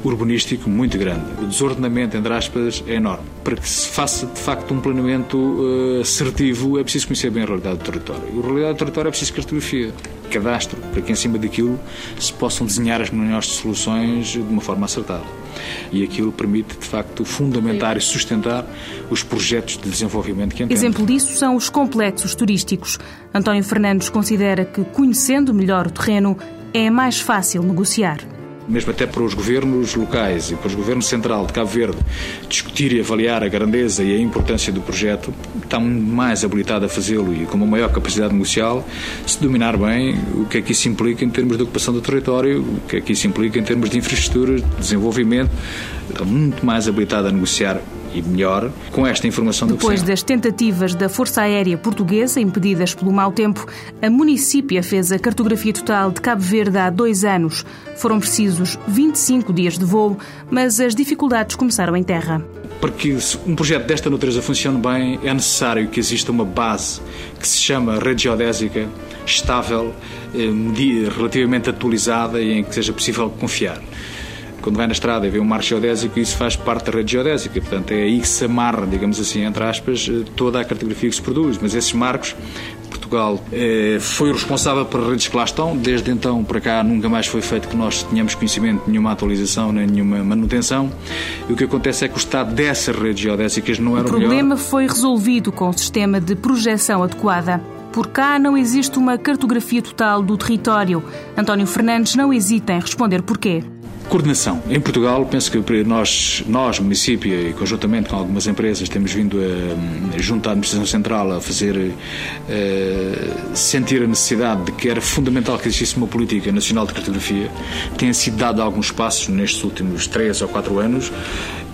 Speaker 30: urbanístico muito grande. O desordenamento, entre aspas, é enorme. Para que se faça, de facto, um planeamento uh, assertivo, é preciso conhecer bem a realidade do território. E a realidade do território é preciso cartografia, cadastro, para que, em cima daquilo, se possam desenhar as melhores soluções de uma forma acertada. E aquilo permite, de facto, fundamentar e sustentar os projetos de desenvolvimento que entendem.
Speaker 27: Exemplo disso são os complexos turísticos. António Fernandes considera que, conhecendo melhor o terreno, é mais fácil negociar
Speaker 30: mesmo até para os governos locais e para os governos central de Cabo Verde, discutir e avaliar a grandeza e a importância do projeto, está mais habilitado a fazê-lo e com uma maior capacidade negocial, se dominar bem o que é que isso implica em termos de ocupação do território, o que é que isso implica em termos de infraestruturas, de desenvolvimento, está muito mais habilitado a negociar e melhor com esta informação
Speaker 27: do Depois das tentativas da Força Aérea Portuguesa, impedidas pelo mau tempo, a município fez a cartografia total de Cabo Verde há dois anos. Foram precisos 25 dias de voo, mas as dificuldades começaram em terra.
Speaker 30: Para que um projeto desta natureza funcione bem, é necessário que exista uma base que se chama rede geodésica estável, eh, relativamente atualizada e em que seja possível confiar quando vai na estrada e vê um mar geodésico, isso faz parte da rede geodésica. Portanto, é aí que se amarra, digamos assim, entre aspas, eh, toda a cartografia que se produz. Mas esses marcos Portugal eh, foi o responsável por redes que lá estão. Desde então para cá nunca mais foi feito que nós tenhamos conhecimento de nenhuma atualização nem nenhuma manutenção. E o que acontece é que o estado dessas redes geodésicas não era o
Speaker 27: melhor. O problema foi resolvido com o sistema de projeção adequada. Por cá não existe uma cartografia total do território. António Fernandes não hesita em responder porquê.
Speaker 30: Coordenação. Em Portugal, penso que nós, nós, município e conjuntamente com algumas empresas, temos vindo a, junto à Administração Central, a fazer uh, sentir a necessidade de que era fundamental que existisse uma política nacional de cartografia. Tem sido dado alguns passos nestes últimos três ou quatro anos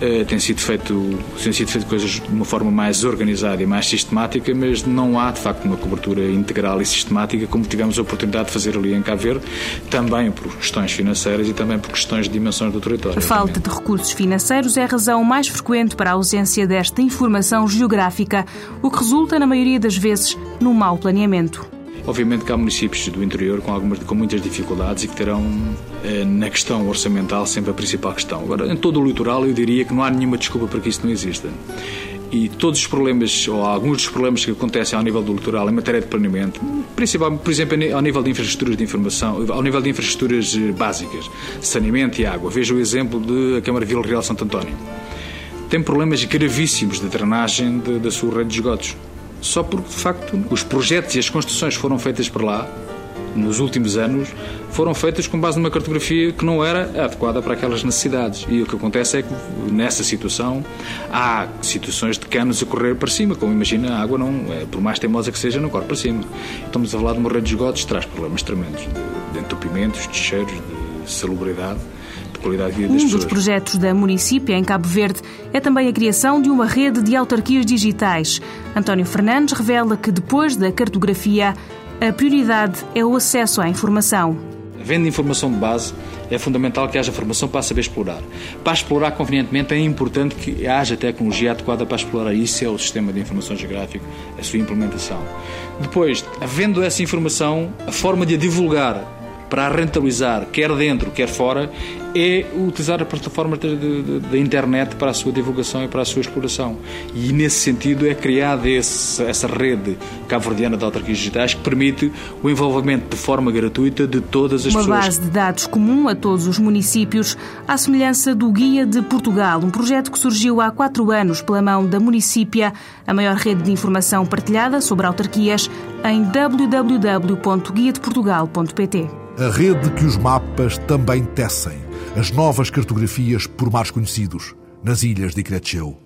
Speaker 30: Uh, tem sido feito tem sido feito coisas de uma forma mais organizada e mais sistemática mas não há de facto uma cobertura integral e sistemática como tivemos a oportunidade de fazer ali em Cabo Verde também por questões financeiras e também por questões de dimensões do território.
Speaker 27: A falta de recursos financeiros é a razão mais frequente para a ausência desta informação geográfica, o que resulta na maioria das vezes num mau planeamento.
Speaker 30: Obviamente que há municípios do interior com, algumas, com muitas dificuldades e que terão, eh, na questão orçamental, sempre a principal questão. Agora, em todo o litoral, eu diria que não há nenhuma desculpa para que isso não exista. E todos os problemas, ou alguns dos problemas que acontecem ao nível do litoral em matéria de planeamento, principalmente, por exemplo, ao nível de infraestruturas de informação, ao nível de infraestruturas eh, básicas, saneamento e água. Veja o exemplo da Câmara Vila Real Santo António. Tem problemas gravíssimos de drenagem da sua rede de esgotos só porque, de facto, os projetos e as construções foram feitas por lá, nos últimos anos, foram feitas com base numa cartografia que não era adequada para aquelas necessidades. E o que acontece é que, nessa situação, há situações de canos a correr para cima. Como imagina, a água, não, é, por mais teimosa que seja, não corre para cima. Estamos a falar de uma rede de esgotos, traz problemas tremendos de, de entupimentos, de cheiros, de salubridade qualidade de vida
Speaker 27: das
Speaker 30: um
Speaker 27: dos projetos da município em Cabo Verde é também a criação de uma rede de autarquias digitais. António Fernandes revela que depois da cartografia, a prioridade é o acesso à informação.
Speaker 30: Havendo informação de base, é fundamental que haja formação para saber explorar. Para explorar convenientemente, é importante que haja tecnologia adequada para explorar. Isso é o sistema de informação geográfica, a sua implementação. Depois, havendo essa informação, a forma de a divulgar para a rentabilizar, quer dentro, quer fora, é utilizar a plataforma da internet para a sua divulgação e para a sua exploração. E nesse sentido é criada esse, essa rede cabo-verdiana de autarquias digitais que permite o envolvimento de forma gratuita de todas as
Speaker 27: Uma
Speaker 30: pessoas.
Speaker 27: Uma base de dados comum a todos os municípios, à semelhança do Guia de Portugal, um projeto que surgiu há quatro anos pela mão da Municípia, a maior rede de informação partilhada sobre autarquias em www.guiadeportugal.pt.
Speaker 1: A rede que os mapas também tecem, as novas cartografias por mares conhecidos, nas ilhas de Cretcheu.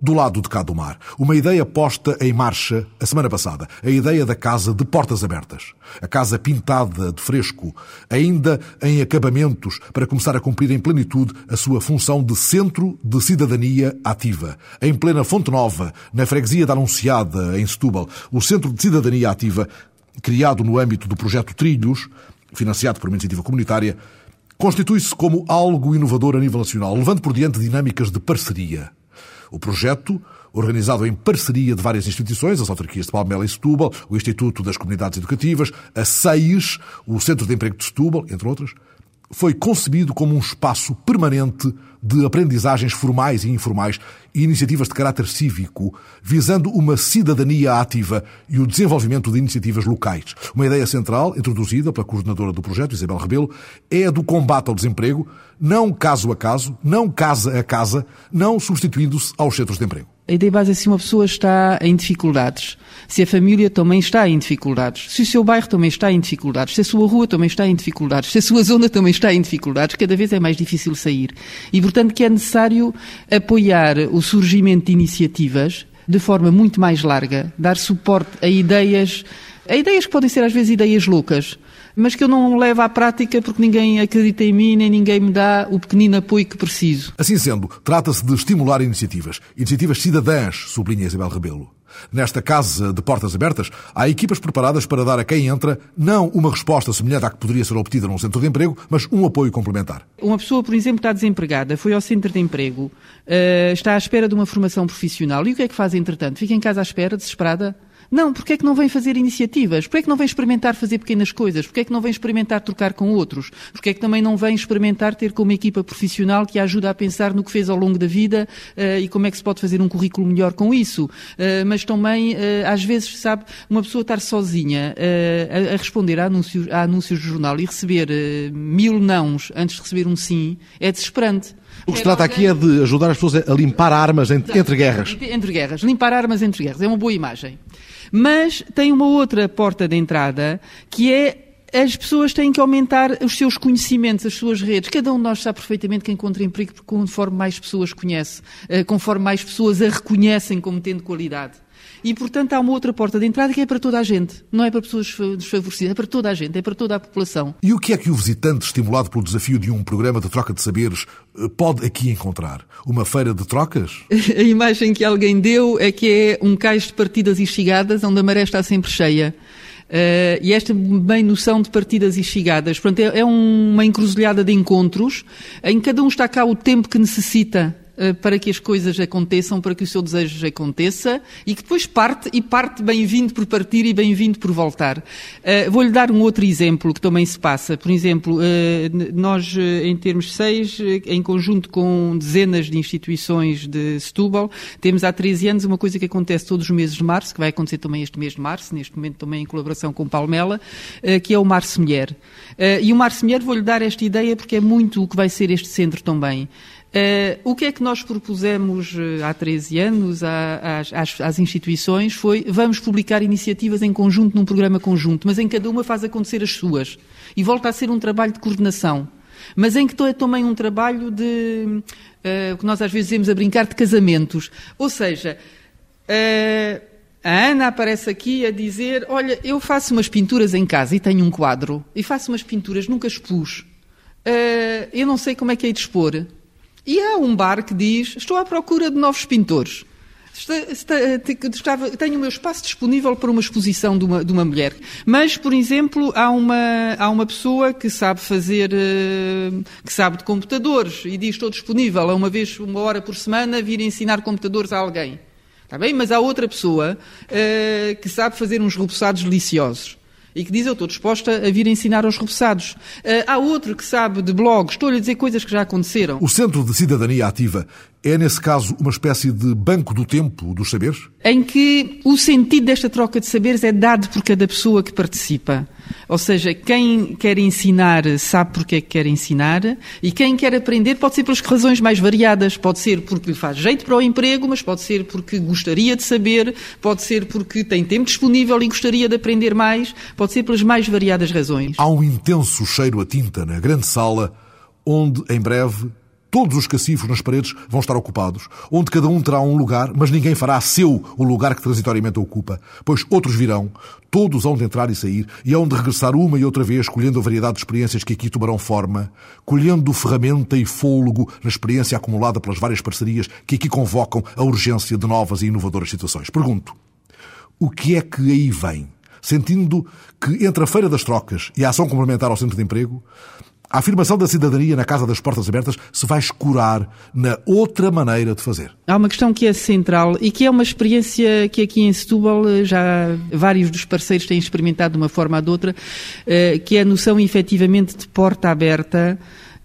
Speaker 1: Do lado de cá do mar, uma ideia posta em marcha a semana passada, a ideia da casa de portas abertas. A casa pintada de fresco, ainda em acabamentos para começar a cumprir em plenitude a sua função de centro de cidadania ativa. Em plena Fonte Nova, na freguesia da Anunciada, em Setúbal, o Centro de Cidadania Ativa, criado no âmbito do projeto Trilhos, financiado por uma iniciativa comunitária, constitui-se como algo inovador a nível nacional, levando por diante dinâmicas de parceria. O projeto, organizado em parceria de várias instituições, as autarquias de Palmela e Setúbal, o Instituto das Comunidades Educativas, a SEIS, o Centro de Emprego de Setúbal, entre outras, foi concebido como um espaço permanente de aprendizagens formais e informais e iniciativas de caráter cívico, visando uma cidadania ativa e o desenvolvimento de iniciativas locais. Uma ideia central, introduzida pela coordenadora do projeto, Isabel Rebelo, é a do combate ao desemprego, não caso a caso, não casa a casa, não substituindo-se aos centros de emprego.
Speaker 31: A ideia base é se uma pessoa está em dificuldades, se a família também está em dificuldades, se o seu bairro também está em dificuldades, se a sua rua também está em dificuldades, se a sua zona também está em dificuldades, cada vez é mais difícil sair. E, portanto, que é necessário apoiar o surgimento de iniciativas de forma muito mais larga, dar suporte a ideias, a ideias que podem ser às vezes ideias loucas, mas que eu não levo à prática porque ninguém acredita em mim, nem ninguém me dá o pequenino apoio que preciso.
Speaker 1: Assim sendo, trata-se de estimular iniciativas, iniciativas cidadãs, sublinha Isabel Rebelo. Nesta casa de portas abertas, há equipas preparadas para dar a quem entra não uma resposta semelhante à que poderia ser obtida num centro de emprego, mas um apoio complementar.
Speaker 31: Uma pessoa, por exemplo, está desempregada, foi ao centro de emprego, uh, está à espera de uma formação profissional. E o que é que faz, entretanto? Fica em casa à espera, desesperada? Não, porque é que não vem fazer iniciativas? Porque é que não vem experimentar fazer pequenas coisas? Porque é que não vem experimentar trocar com outros? Porque é que também não vem experimentar ter como equipa profissional que a ajuda a pensar no que fez ao longo da vida uh, e como é que se pode fazer um currículo melhor com isso? Uh, mas também, uh, às vezes, sabe, uma pessoa estar sozinha a, a, responder a anúncios, a anúncios do jornal e receber mil nãos antes de receber um sim é desesperante.
Speaker 1: O que se trata aqui é de ajudar as pessoas a limpar armas entre, entre guerras.
Speaker 31: Entre guerras. Limpar armas entre guerras. É uma boa imagem. Mas tem uma outra porta de entrada que é as pessoas têm que aumentar os seus conhecimentos, as suas redes. Cada um de nós sabe perfeitamente que encontra emprego conforme mais pessoas conhece, conforme mais pessoas a reconhecem como tendo qualidade. E, portanto, há uma outra porta de entrada que é para toda a gente. Não é para pessoas desfavorecidas, é para toda a gente, é para toda a população.
Speaker 1: E o que é que o visitante, estimulado pelo desafio de um programa de troca de saberes, eh, pode aqui encontrar? Uma feira de trocas?
Speaker 31: A imagem que alguém deu é que é um cais de partidas e chegadas onde a maré está sempre cheia. Uh, e esta bem noção de partidas e chegadas. Portanto, é, é uma encruzilhada de encontros em que cada um está cá o tempo que necessita para que as coisas aconteçam, para que o seu desejo aconteça e que depois parte e parte bem-vindo por partir e bem-vindo por voltar. Uh, Vou-lhe dar um outro exemplo que também se passa. Por exemplo, uh, nós, em termos seis, em conjunto com dezenas de instituições de Setúbal, temos há 13 anos uma coisa que acontece todos os meses de março, que vai acontecer também este mês de março, neste momento também em colaboração com Palmela, que é o Março Mulher. e o Março Mulher, vou-lhe dar esta ideia porque é muito o que vai ser este centro também. Uh, o que é que nós propusemos uh, há 13 anos às, às, às, instituições foi vamos publicar iniciativas em conjunto num programa conjunto, mas em cada uma faz acontecer as suas. E volta a ser um trabalho de coordenação. Mas em que é também um trabalho de, uh, que nós às vezes dizemos a brincar, de casamentos. Ou seja, a Ana aparece aqui a dizer, olha, eu faço umas pinturas em casa e tenho um quadro. E faço umas pinturas, nunca expus. eu não sei como é que é de expor. E há um bar que diz: Estou à procura de novos pintores. tenho o meu espaço disponível para uma exposição de uma, de uma mulher. Mas, por exemplo, há uma, há uma pessoa que sabe fazer, eh, que sabe de computadores e diz estou disponível a uma vez, uma hora por semana, vir ensinar computadores a alguém. Está bem? Mas há outra pessoa uh, que sabe fazer uns reboçados deliciosos e que diz eu estou disposta a vir ensinar aos repassados. Uh, há outro que sabe de blogs, estou-lhe a dizer coisas que já aconteceram.
Speaker 1: O Centro de Cidadania Ativa é, nesse caso, uma espécie de banco do tempo dos saberes?
Speaker 31: Em que o sentido desta troca de saberes é dado por cada pessoa que participa. Ou seja, quem quer ensinar sabe porque é que quer ensinar e quem quer aprender pode ser pelas razões mais variadas. Pode ser porque lhe faz jeito para o emprego, mas pode ser porque gostaria de saber, pode ser porque tem tempo disponível e gostaria de aprender mais, pode ser pelas mais variadas razões.
Speaker 1: Há um intenso cheiro a tinta na grande sala, onde, em breve, Todos os cacifos nas paredes vão estar ocupados, onde cada um terá um lugar, mas ninguém fará seu o lugar que transitoriamente ocupa, pois outros virão, todos hão de entrar e sair, e hão de regressar uma e outra vez, colhendo a variedade de experiências que aqui tomarão forma, colhendo ferramenta e fôlego na experiência acumulada pelas várias parcerias que aqui convocam a urgência de novas e inovadoras situações. Pergunto, o que é que aí vem? Sentindo que entre a Feira das Trocas e a ação complementar ao Centro de Emprego, a afirmação da cidadania na Casa das Portas Abertas se vai escurar na outra maneira de fazer.
Speaker 31: Há uma questão que é central e que é uma experiência que aqui em Setúbal eh, já vários dos parceiros têm experimentado de uma forma ou de outra, eh, que é a noção efetivamente de porta aberta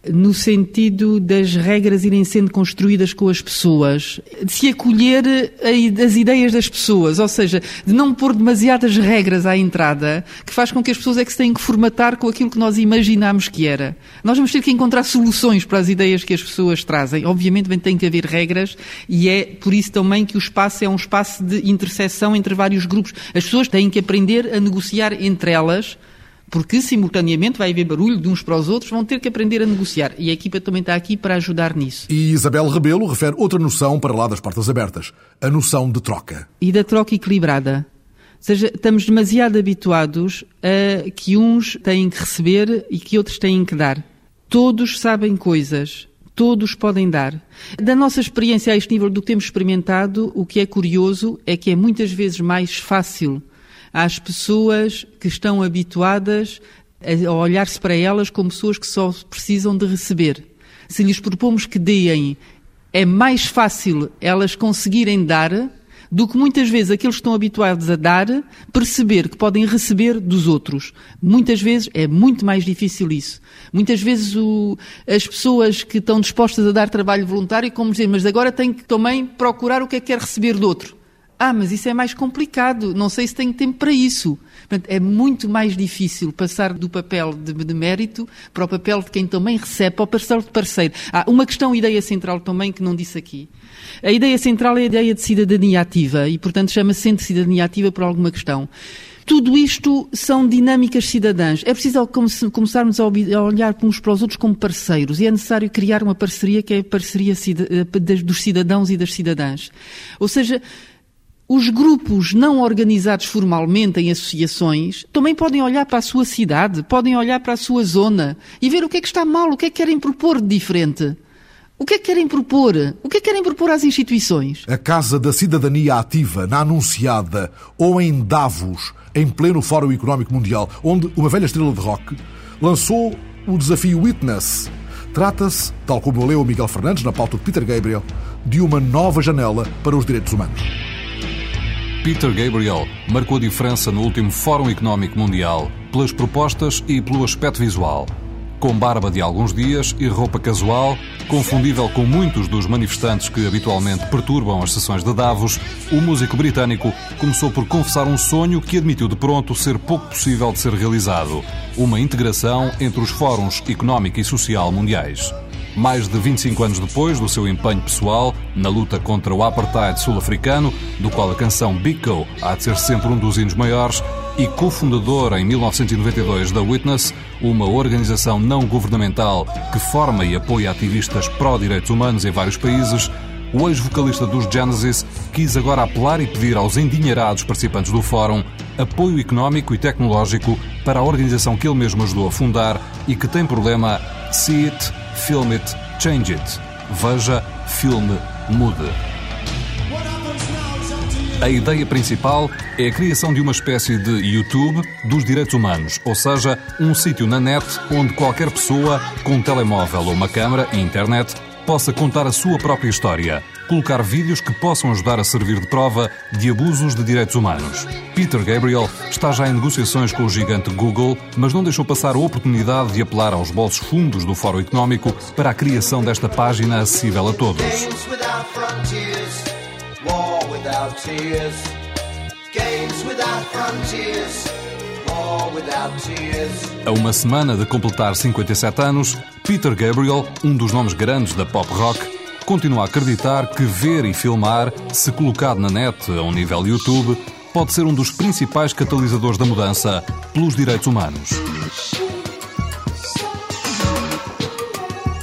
Speaker 31: no sentido das regras irem sendo construídas com as pessoas, de se acolher as ideias das pessoas, ou seja, de não pôr demasiadas regras à entrada, que faz com que as pessoas é que se têm que formatar com aquilo que nós imaginámos que era. Nós vamos ter que encontrar soluções para as ideias que as pessoas trazem. Obviamente tem que haver regras e é por isso também que o espaço é um espaço de interseção entre vários grupos. As pessoas têm que aprender a negociar entre elas porque simultaneamente vai haver barulho de uns para os outros, vão ter que aprender a negociar. E a equipa também está aqui para ajudar nisso.
Speaker 1: E Isabel Rebelo refere outra noção para lá das portas abertas, a noção de troca.
Speaker 31: E da troca equilibrada. Ou seja, estamos demasiado habituados a que uns têm que receber e que outros têm que dar. Todos sabem coisas, todos podem dar. Da nossa experiência a este nível do que temos experimentado, o que é curioso é que é muitas vezes mais fácil às pessoas que estão habituadas a olhar-se para elas como pessoas que só precisam de receber. Se lhes propomos que deem, é mais fácil elas conseguirem dar do que muitas vezes aqueles que estão habituados a dar perceber que podem receber dos outros. Muitas vezes é muito mais difícil isso. Muitas vezes o, as pessoas que estão dispostas a dar trabalho voluntário, como dizer, mas agora têm que também procurar o que é que quer receber do outro. Ah, mas isso é mais complicado, não sei se tenho tempo para isso. Portanto, é muito mais difícil passar do papel de, mérito para o papel de quem também recebe, para o parceiro de parceiro. Há uma questão, ideia central também, que não disse aqui. A ideia central é a ideia de cidadania ativa e, portanto, chama-se de Cidadania Ativa por alguma questão. Tudo isto são dinâmicas cidadãs. É preciso começarmos a olhar uns para os outros como parceiros e é necessário criar uma parceria que é a parceria eh, dos cidadãos e das cidadãs. Ou seja, os grupos não organizados formalmente em associações também podem olhar para a sua cidade, podem olhar para a sua zona e ver o que é que está mal, o que é que querem propor de diferente. O que é que querem propor? O que é que querem propor às instituições?
Speaker 1: A Casa da Cidadania Ativa, na Anunciada, ou em Davos, em pleno Fórum Económico Mundial, onde uma velha estrela de rock lançou o desafio Witness. Trata-se, tal como leu Miguel Fernandes na pauta de Peter Gabriel, de uma nova janela para os direitos humanos.
Speaker 32: Peter Gabriel marcou a diferença no último Fórum Económico Mundial pelas propostas e pelo aspecto visual. Com barba de alguns dias e roupa casual, confundível com muitos dos manifestantes que habitualmente perturbam as sessões de Davos, o músico britânico começou por confessar um sonho que admitiu de pronto ser pouco possível de ser realizado: uma integração entre os fóruns económico e social mundiais mais de 25 anos depois do seu empenho pessoal na luta contra o apartheid sul-africano, do qual a canção Biko há de ser sempre um dos hinos maiores, e cofundador em 1992 da Witness, uma organização não governamental que forma e apoia ativistas pró-direitos humanos em vários países, o ex-vocalista dos Genesis quis agora apelar e pedir aos endinheirados participantes do fórum apoio económico e tecnológico para a organização que ele mesmo ajudou a fundar e que tem problema See It Film It, Change It. Veja, filme, mude. A ideia principal é a criação de uma espécie de YouTube dos direitos humanos, ou seja, um sítio na net onde qualquer pessoa com um telemóvel ou uma câmara e internet possa contar a sua própria história, colocar vídeos que possam ajudar a servir de prova de abusos de direitos humanos. Peter Gabriel está já em negociações com o gigante Google, mas não deixou passar a oportunidade de apelar aos bolsos fundos do Fórum Económico para a criação desta página acessível a todos. A uma semana de completar 57 anos, Peter Gabriel, um dos nomes grandes da pop rock, continua a acreditar que ver e filmar, se colocado na net a um nível YouTube, pode ser um dos principais catalisadores da mudança pelos direitos humanos.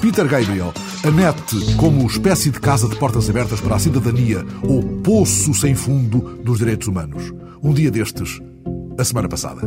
Speaker 1: Peter Gabriel, a net como espécie de casa de portas abertas para a cidadania ou poço sem fundo dos direitos humanos. Um dia destes, a semana passada.